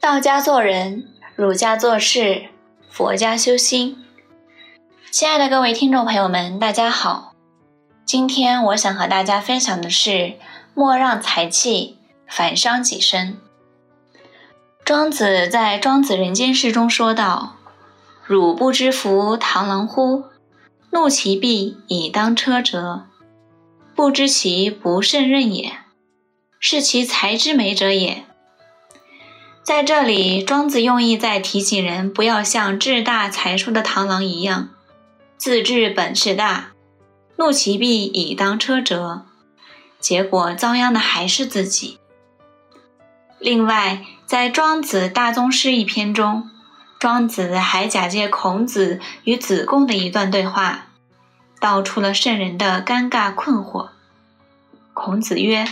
道家做人，儒家做事，佛家修心。亲爱的各位听众朋友们，大家好。今天我想和大家分享的是“莫让财气反伤己身”。庄子在《庄子人间世》中说道：“汝不知夫螳螂乎？怒其臂以当车辙，不知其不胜任也，是其才之美者也。”在这里，庄子用意在提醒人不要像志大才疏的螳螂一样，自知本事大，怒其臂以当车辙，结果遭殃的还是自己。另外，在《庄子大宗师》一篇中，庄子还假借孔子与子贡的一段对话，道出了圣人的尴尬困惑。孔子曰：“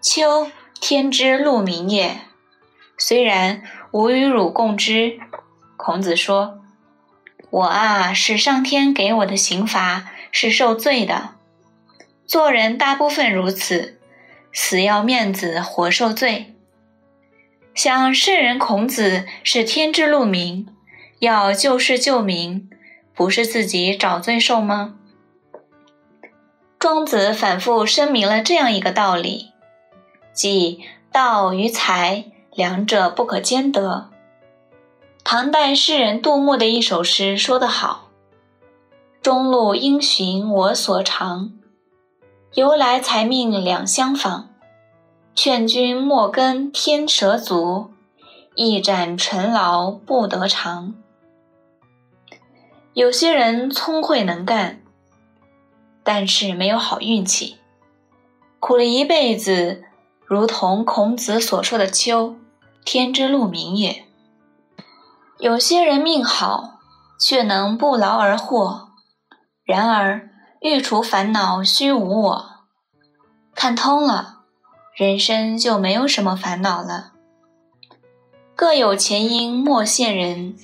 秋，天之路明也。”虽然吾与汝共之，孔子说：“我啊，是上天给我的刑罚，是受罪的。做人大部分如此，死要面子活受罪。像圣人孔子是天之路明，要救世救民，不是自己找罪受吗？”庄子反复声明了这样一个道理，即道与财。两者不可兼得。唐代诗人杜牧的一首诗说得好：“中路应循我所长，由来才命两相仿。劝君莫跟天蛇足，一展尘劳不得长。”有些人聪慧能干，但是没有好运气，苦了一辈子，如同孔子所说的秋。天之路明也。有些人命好，却能不劳而获。然而欲除烦恼须无我，看通了，人生就没有什么烦恼了。各有前因莫羡人，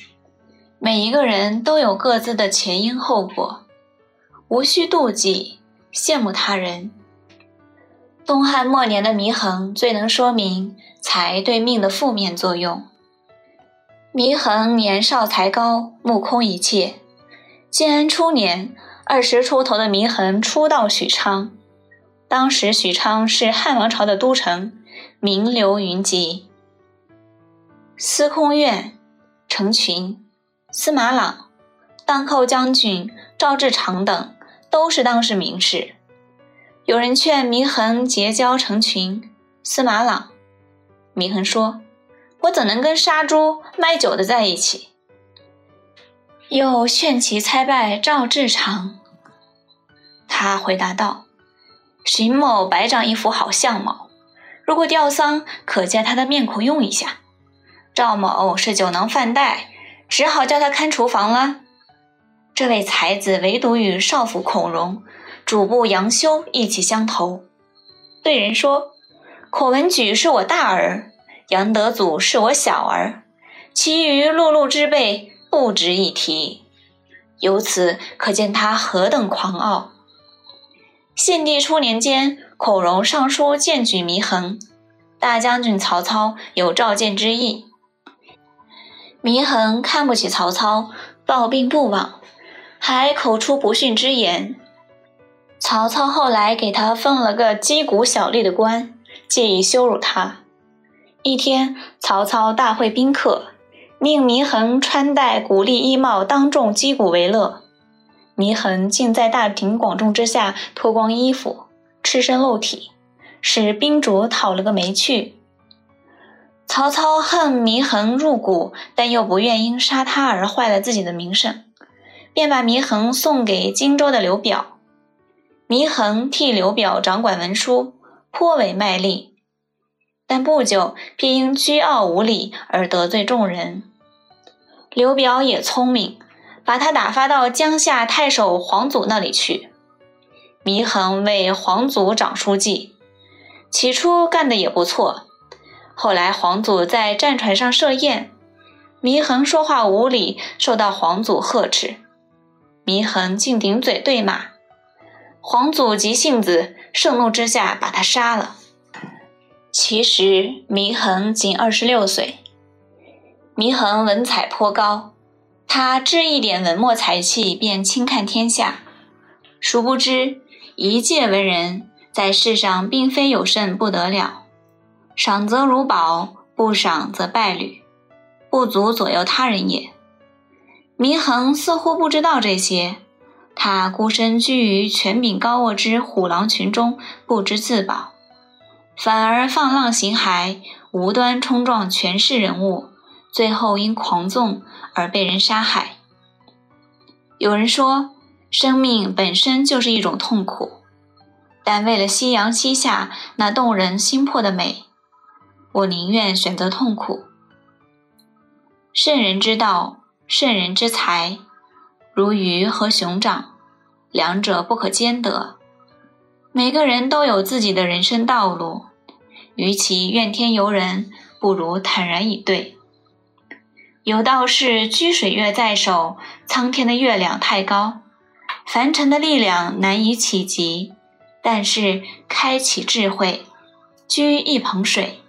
每一个人都有各自的前因后果，无需妒忌羡慕他人。东汉末年的祢衡最能说明。财对命的负面作用。祢衡年少才高，目空一切。建安初年，二十出头的祢衡初到许昌。当时许昌是汉王朝的都城，名流云集。司空苑、程群、司马朗、荡寇将军赵志长等都是当时名士。有人劝祢衡结交程群、司马朗。祢衡说：“我怎能跟杀猪卖酒的在一起？”又劝其参拜赵志长。他回答道：“荀某白长一副好相貌，如果吊丧，可借他的面孔用一下。赵某是酒囊饭袋，只好叫他看厨房了。这位才子唯独与少府孔融、主簿杨修意气相投，对人说。”孔文举是我大儿，杨德祖是我小儿，其余碌碌之辈不值一提。由此可见他何等狂傲。献帝初年间，孔融上书荐举祢衡，大将军曹操有召见之意。祢衡看不起曹操，抱病不往，还口出不逊之言。曹操后来给他封了个击鼓小吏的官。借以羞辱他。一天，曹操大会宾客，命祢衡穿戴鼓励衣帽，当众击鼓为乐。祢衡竟在大庭广众之下脱光衣服，赤身露体，使宾主讨了个没趣。曹操恨祢衡入骨，但又不愿因杀他而坏了自己的名声，便把祢衡送给荆州的刘表。祢衡替刘表掌管文书。颇为卖力，但不久便因倨傲无礼而得罪众人。刘表也聪明，把他打发到江夏太守黄祖那里去。祢衡为黄祖长书记，起初干得也不错。后来黄祖在战船上设宴，祢衡说话无礼，受到黄祖呵斥。祢衡竟顶嘴对骂。黄祖急性子，盛怒之下把他杀了。其实祢衡仅二十六岁，祢衡文采颇高，他知一点文墨才气便轻看天下。殊不知，一介文人在世上并非有甚不得了，赏则如宝，不赏则败履，不足左右他人也。祢衡似乎不知道这些，他孤身居于权柄高卧之虎狼群中，不知自保，反而放浪形骸，无端冲撞权势人物。最后因狂纵而被人杀害。有人说，生命本身就是一种痛苦，但为了夕阳西下那动人心魄的美，我宁愿选择痛苦。圣人之道，圣人之才，如鱼和熊掌，两者不可兼得。每个人都有自己的人生道路，与其怨天尤人，不如坦然以对。有道是：居水月在手，苍天的月亮太高，凡尘的力量难以企及；但是开启智慧，掬一捧水，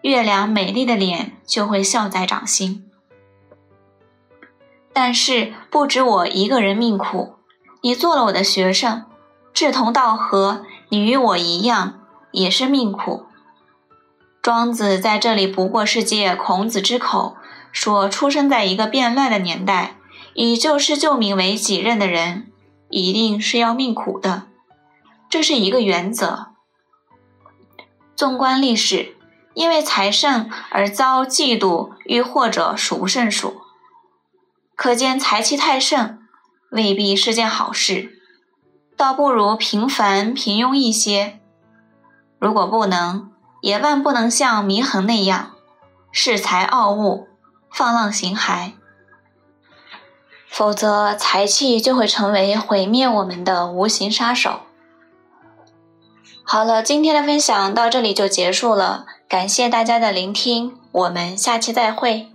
月亮美丽的脸就会笑在掌心。但是不止我一个人命苦，你做了我的学生，志同道合，你与我一样也是命苦。庄子在这里不过是借孔子之口。说，出生在一个变乱的年代，以救世救民为己任的人，一定是要命苦的，这是一个原则。纵观历史，因为财盛而遭嫉妒、欲祸者数不胜数，可见财气太盛未必是件好事，倒不如平凡平庸一些。如果不能，也万不能像祢衡那样恃才傲物。放浪形骸，否则财气就会成为毁灭我们的无形杀手。好了，今天的分享到这里就结束了，感谢大家的聆听，我们下期再会。